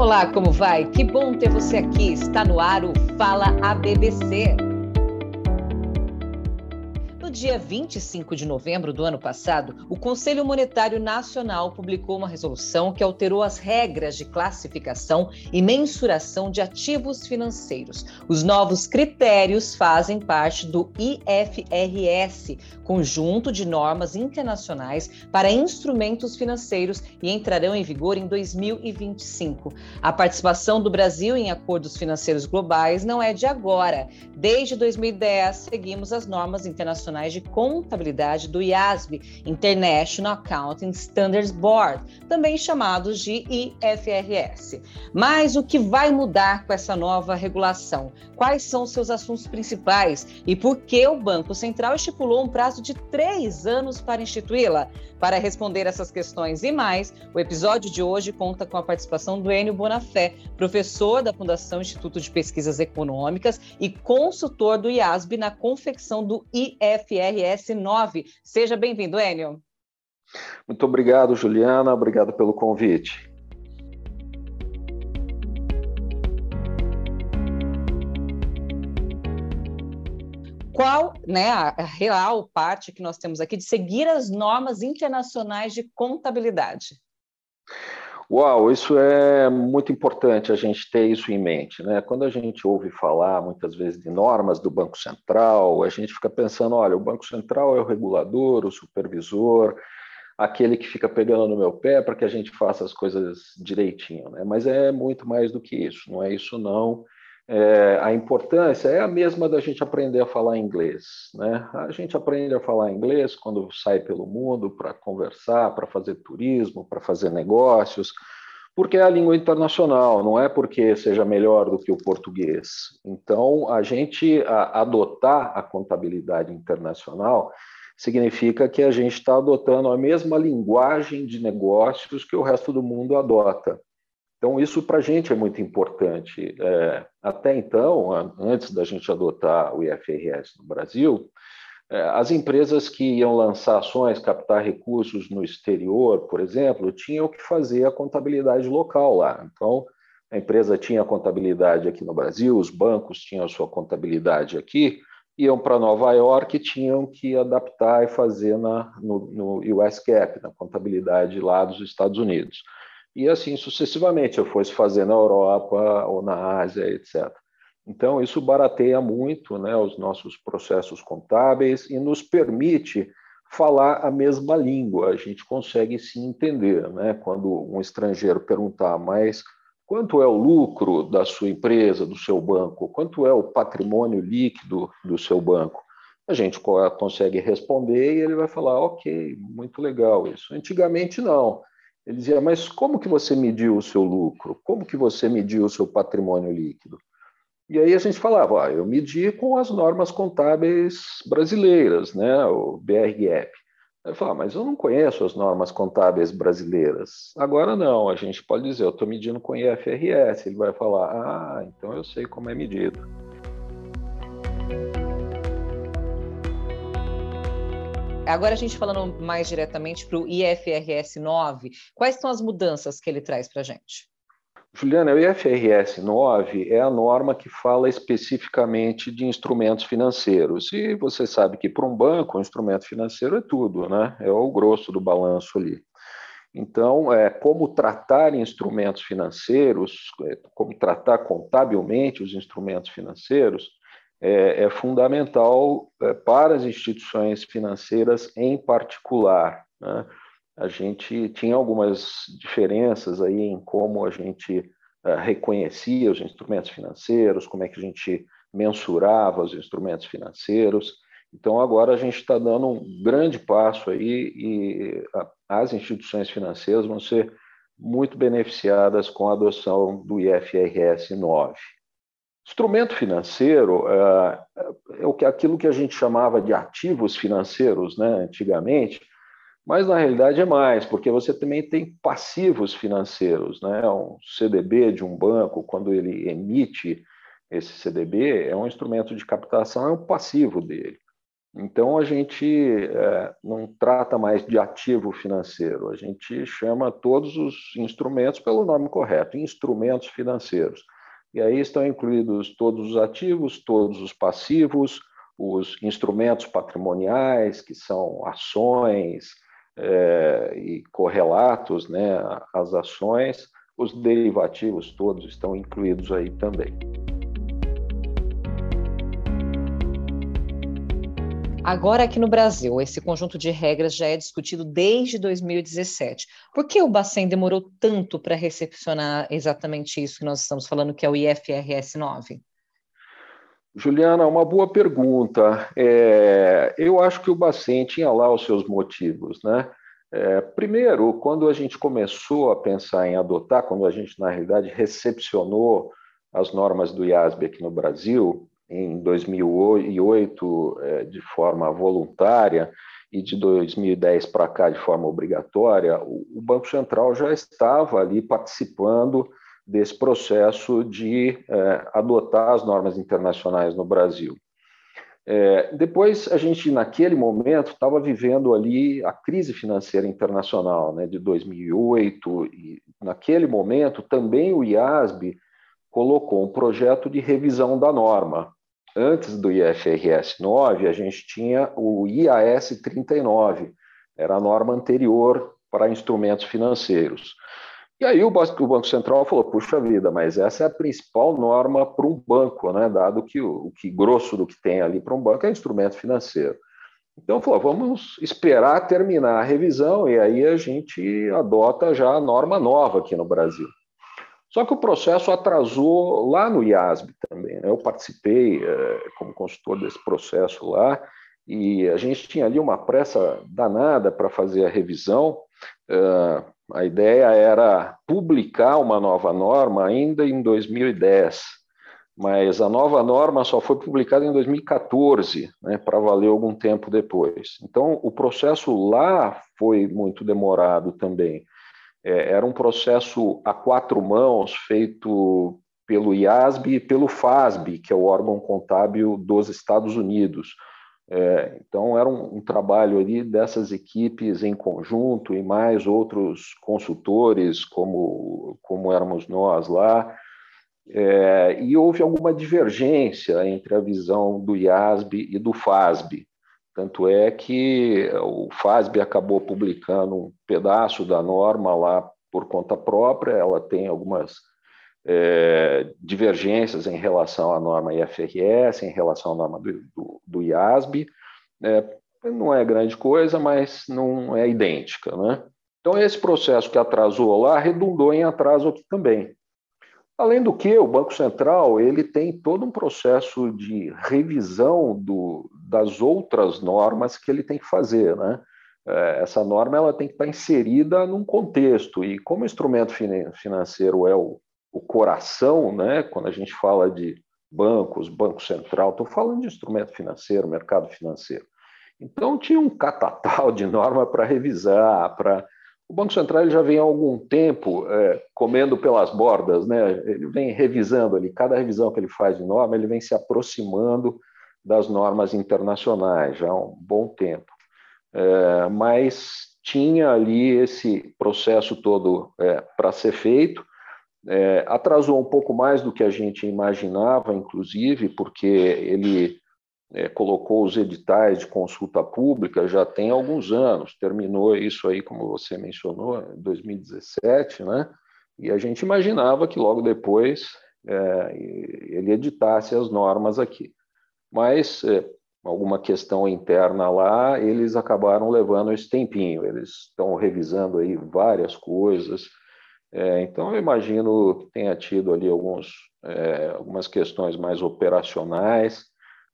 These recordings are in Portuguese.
Olá, como vai? Que bom ter você aqui. Está no ar o Fala ABBC dia 25 de novembro do ano passado, o Conselho Monetário Nacional publicou uma resolução que alterou as regras de classificação e mensuração de ativos financeiros. Os novos critérios fazem parte do IFRS, conjunto de normas internacionais para instrumentos financeiros, e entrarão em vigor em 2025. A participação do Brasil em acordos financeiros globais não é de agora. Desde 2010, seguimos as normas internacionais de Contabilidade do IASB, International Accounting Standards Board, também chamados de IFRS. Mas o que vai mudar com essa nova regulação? Quais são seus assuntos principais e por que o Banco Central estipulou um prazo de três anos para instituí-la? Para responder essas questões e mais, o episódio de hoje conta com a participação do Enio Bonafé, professor da Fundação Instituto de Pesquisas Econômicas e consultor do IASB na confecção do IFRS 9. Seja bem-vindo, Enio. Muito obrigado, Juliana. Obrigado pelo convite. qual né, a real parte que nós temos aqui de seguir as normas internacionais de contabilidade? Uau, isso é muito importante a gente ter isso em mente. Né? Quando a gente ouve falar muitas vezes de normas do Banco Central, a gente fica pensando: olha, o Banco Central é o regulador, o supervisor, aquele que fica pegando no meu pé para que a gente faça as coisas direitinho. Né? Mas é muito mais do que isso, não é isso não é, a importância é a mesma da gente aprender a falar inglês. Né? A gente aprende a falar inglês quando sai pelo mundo para conversar, para fazer turismo, para fazer negócios, porque é a língua internacional, não é porque seja melhor do que o português. Então, a gente a, adotar a contabilidade internacional significa que a gente está adotando a mesma linguagem de negócios que o resto do mundo adota. Então, isso para a gente é muito importante. É, até então, antes da gente adotar o IFRS no Brasil, é, as empresas que iam lançar ações, captar recursos no exterior, por exemplo, tinham que fazer a contabilidade local lá. Então, a empresa tinha a contabilidade aqui no Brasil, os bancos tinham a sua contabilidade aqui, iam para Nova York e tinham que adaptar e fazer na, no, no US na contabilidade lá dos Estados Unidos e assim sucessivamente, eu fosse fazer na Europa ou na Ásia, etc. Então, isso barateia muito né, os nossos processos contábeis e nos permite falar a mesma língua, a gente consegue se entender. Né? Quando um estrangeiro perguntar, mas quanto é o lucro da sua empresa, do seu banco, quanto é o patrimônio líquido do seu banco, a gente consegue responder e ele vai falar, ok, muito legal isso. Antigamente, não. Ele dizia, mas como que você mediu o seu lucro? Como que você mediu o seu patrimônio líquido? E aí a gente falava, eu medi com as normas contábeis brasileiras, né, o BRGAP. Eu falava, mas eu não conheço as normas contábeis brasileiras. Agora não, a gente pode dizer, eu estou medindo com IFRS. Ele vai falar, ah, então eu sei como é medido. Agora a gente falando mais diretamente para o IFRS 9, quais são as mudanças que ele traz para a gente? Juliana, o IFRS 9 é a norma que fala especificamente de instrumentos financeiros. E você sabe que para um banco, um instrumento financeiro é tudo, né? É o grosso do balanço ali. Então, é, como tratar instrumentos financeiros, é, como tratar contabilmente os instrumentos financeiros, é, é fundamental é, para as instituições financeiras em particular. Né? A gente tinha algumas diferenças aí em como a gente é, reconhecia os instrumentos financeiros, como é que a gente mensurava os instrumentos financeiros. Então, agora a gente está dando um grande passo aí e as instituições financeiras vão ser muito beneficiadas com a adoção do IFRS 9. Instrumento financeiro é, é aquilo que a gente chamava de ativos financeiros, né, antigamente, mas na realidade é mais, porque você também tem passivos financeiros, né? Um CDB de um banco, quando ele emite esse CDB, é um instrumento de captação, é um passivo dele. Então, a gente é, não trata mais de ativo financeiro, a gente chama todos os instrumentos pelo nome correto, instrumentos financeiros. E aí estão incluídos todos os ativos, todos os passivos, os instrumentos patrimoniais, que são ações é, e correlatos né, às ações, os derivativos todos estão incluídos aí também. Agora, aqui no Brasil, esse conjunto de regras já é discutido desde 2017. Por que o Bacen demorou tanto para recepcionar exatamente isso que nós estamos falando, que é o IFRS 9? Juliana, uma boa pergunta. É, eu acho que o Bacen tinha lá os seus motivos, né? É, primeiro, quando a gente começou a pensar em adotar, quando a gente, na realidade, recepcionou as normas do IASB aqui no Brasil, em 2008 é, de forma voluntária e de 2010 para cá de forma obrigatória, o Banco Central já estava ali participando desse processo de é, adotar as normas internacionais no Brasil. É, depois, a gente, naquele momento, estava vivendo ali a crise financeira internacional né, de 2008, e naquele momento também o IASB colocou um projeto de revisão da norma, antes do IFRS 9, a gente tinha o IAS 39, era a norma anterior para instrumentos financeiros. E aí o Banco Central falou: puxa vida, mas essa é a principal norma para um banco, né? dado que o, que grosso do que tem ali para um banco é instrumento financeiro. Então falou: vamos esperar terminar a revisão e aí a gente adota já a norma nova aqui no Brasil. Só que o processo atrasou lá no IASB também. Né? Eu participei é, como consultor desse processo lá e a gente tinha ali uma pressa danada para fazer a revisão. É, a ideia era publicar uma nova norma ainda em 2010, mas a nova norma só foi publicada em 2014, né, para valer algum tempo depois. Então, o processo lá foi muito demorado também. É, era um processo a quatro mãos feito pelo IASB e pelo FASB, que é o órgão contábil dos Estados Unidos. É, então, era um, um, trabalho ali dessas equipes em conjunto e mais outros consultores, como, como éramos nós lá. É, e houve alguma divergência entre a visão do IASB e do FASB. Tanto é que o FASB acabou publicando um pedaço da norma lá por conta própria, ela tem algumas é, divergências em relação à norma IFRS, em relação à norma do, do, do IASB. É, não é grande coisa, mas não é idêntica. Né? Então, esse processo que atrasou lá redundou em atraso aqui também. Além do que, o Banco Central ele tem todo um processo de revisão do, das outras normas que ele tem que fazer. Né? É, essa norma ela tem que estar inserida num contexto, e como o instrumento financeiro é o, o coração, né? quando a gente fala de bancos, Banco Central, estou falando de instrumento financeiro, mercado financeiro. Então, tinha um catatal de norma para revisar, para o Banco Central já vem há algum tempo é, comendo pelas bordas, né? ele vem revisando ali, cada revisão que ele faz de norma, ele vem se aproximando das normas internacionais já há um bom tempo. É, mas tinha ali esse processo todo é, para ser feito, é, atrasou um pouco mais do que a gente imaginava, inclusive, porque ele é, colocou os editais de consulta pública já tem alguns anos, terminou isso aí, como você mencionou, em 2017, né? E a gente imaginava que logo depois é, ele editasse as normas aqui. Mas é, alguma questão interna lá, eles acabaram levando esse tempinho. Eles estão revisando aí várias coisas. É, então, eu imagino que tenha tido ali alguns, é, algumas questões mais operacionais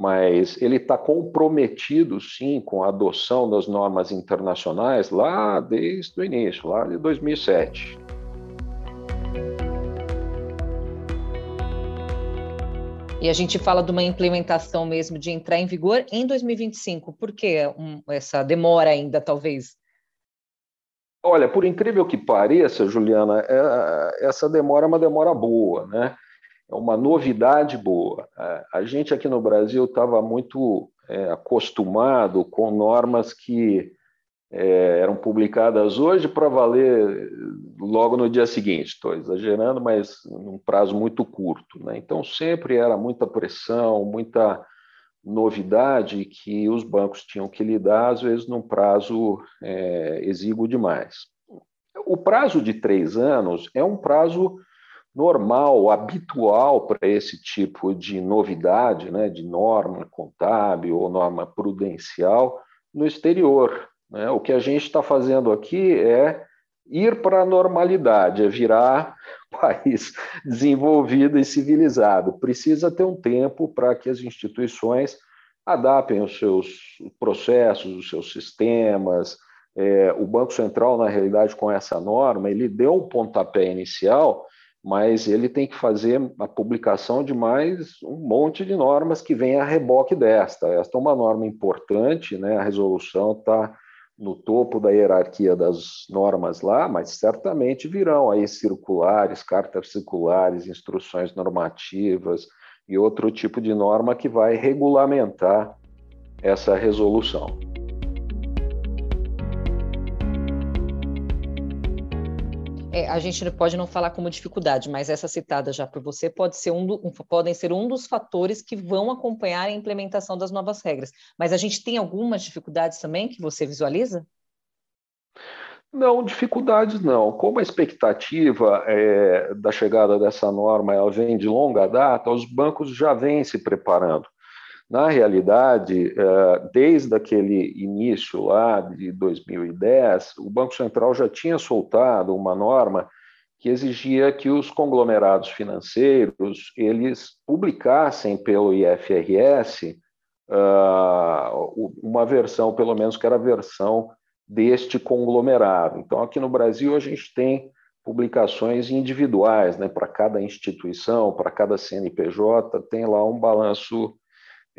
mas ele está comprometido, sim, com a adoção das normas internacionais lá desde o início, lá de 2007. E a gente fala de uma implementação mesmo de entrar em vigor em 2025. Por que essa demora ainda, talvez? Olha, por incrível que pareça, Juliana, é, essa demora é uma demora boa, né? É uma novidade boa. É, a gente aqui no Brasil estava muito é, acostumado com normas que é, eram publicadas hoje para valer logo no dia seguinte. Estou exagerando, mas num prazo muito curto. Né? Então, sempre era muita pressão, muita novidade que os bancos tinham que lidar, às vezes, num prazo é, exíguo demais. O prazo de três anos é um prazo normal, habitual para esse tipo de novidade, né, de norma contábil ou norma prudencial no exterior. Né? O que a gente está fazendo aqui é ir para a normalidade, é virar país desenvolvido e civilizado. Precisa ter um tempo para que as instituições adaptem os seus processos, os seus sistemas. É, o Banco Central, na realidade, com essa norma, ele deu um pontapé inicial, mas ele tem que fazer a publicação de mais um monte de normas que vem a reboque desta. Esta é uma norma importante, né? a resolução está no topo da hierarquia das normas lá, mas certamente virão aí circulares, cartas circulares, instruções normativas e outro tipo de norma que vai regulamentar essa resolução. É, a gente pode não falar como dificuldade, mas essa citada já por você pode ser um, do, podem ser um dos fatores que vão acompanhar a implementação das novas regras. Mas a gente tem algumas dificuldades também que você visualiza? Não, dificuldades não. Como a expectativa é, da chegada dessa norma ela vem de longa data, os bancos já vêm se preparando. Na realidade, é, desde aquele início lá de 2010, o Banco Central já tinha soltado uma norma que exigia que os conglomerados financeiros eles publicassem pelo IFRS ah, uma versão, pelo menos que era a versão deste conglomerado. Então, aqui no Brasil, a gente tem publicações individuais, né, para cada instituição, para cada CNPJ, tem lá um balanço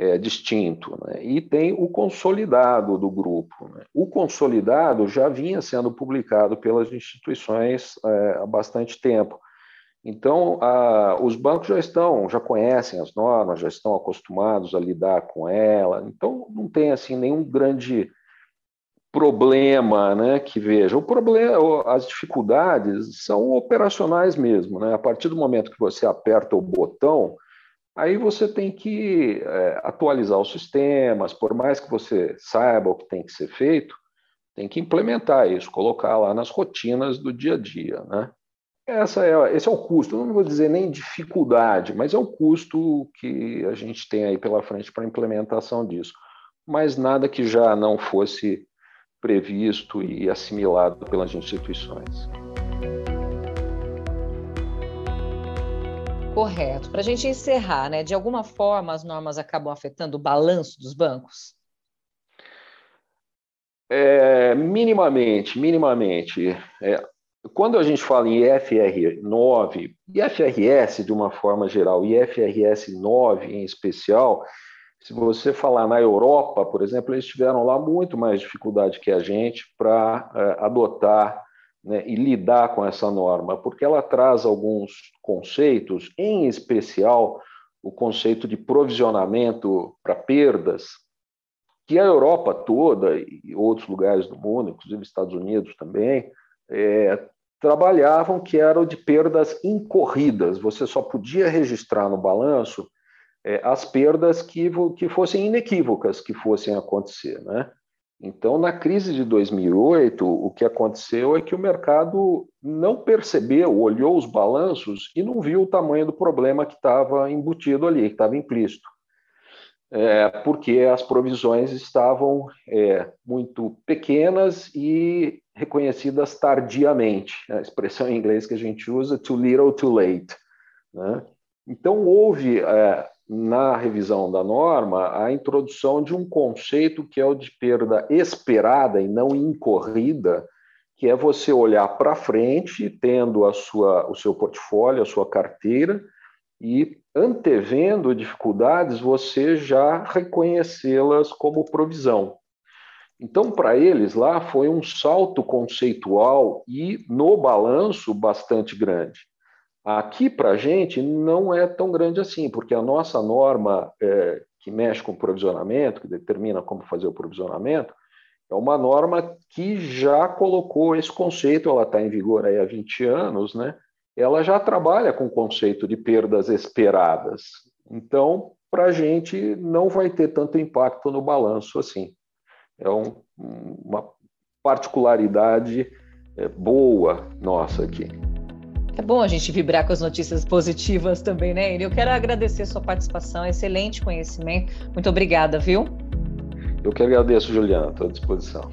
é, distinto. Né? E tem o consolidado do grupo. Né? O consolidado já vinha sendo publicado pelas instituições é, há bastante tempo. Então, a, os bancos já estão, já conhecem as normas, já estão acostumados a lidar com ela. Então, não tem assim nenhum grande problema, né? Que veja, o problema, as dificuldades são operacionais mesmo, né? A partir do momento que você aperta o botão, Aí você tem que é, atualizar os sistemas, por mais que você saiba o que tem que ser feito, tem que implementar isso, colocar lá nas rotinas do dia a dia. Né? Essa é, esse é o custo, eu não vou dizer nem dificuldade, mas é o custo que a gente tem aí pela frente para a implementação disso. Mas nada que já não fosse previsto e assimilado pelas instituições. Correto. Para a gente encerrar, né, de alguma forma as normas acabam afetando o balanço dos bancos? É, minimamente, minimamente. É, quando a gente fala em IFR 9, IFRS de uma forma geral, IFRS 9 em especial, se você falar na Europa, por exemplo, eles tiveram lá muito mais dificuldade que a gente para é, adotar né, e lidar com essa norma, porque ela traz alguns conceitos, em especial o conceito de provisionamento para perdas, que a Europa toda e outros lugares do mundo, inclusive Estados Unidos também, é, trabalhavam que eram de perdas incorridas. Você só podia registrar no balanço é, as perdas que, que fossem inequívocas que fossem acontecer, né? Então, na crise de 2008, o que aconteceu é que o mercado não percebeu, olhou os balanços e não viu o tamanho do problema que estava embutido ali, que estava implícito. É, porque as provisões estavam é, muito pequenas e reconhecidas tardiamente. A expressão em inglês que a gente usa, too little, too late. Né? Então, houve é, na revisão da norma a introdução de um conceito que é o de perda esperada e não incorrida, que é você olhar para frente, tendo a sua, o seu portfólio, a sua carteira, e antevendo dificuldades, você já reconhecê-las como provisão. Então, para eles lá foi um salto conceitual e no balanço bastante grande. Aqui, para a gente, não é tão grande assim, porque a nossa norma, é, que mexe com o provisionamento, que determina como fazer o provisionamento, é uma norma que já colocou esse conceito, ela está em vigor aí há 20 anos, né? ela já trabalha com o conceito de perdas esperadas. Então, para a gente não vai ter tanto impacto no balanço assim. É um, uma particularidade é, boa nossa aqui. É bom a gente vibrar com as notícias positivas também, né, Eu quero agradecer a sua participação, excelente conhecimento. Muito obrigada, viu? Eu que agradeço, Juliana, estou à disposição.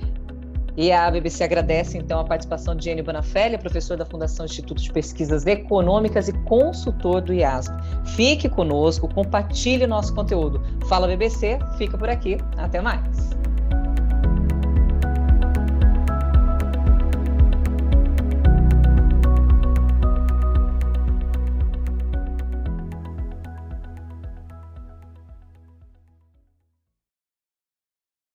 E a BBC agradece, então, a participação de Enio Bonafelli, professor da Fundação Instituto de Pesquisas Econômicas e consultor do IASP. Fique conosco, compartilhe nosso conteúdo. Fala BBC, fica por aqui. Até mais.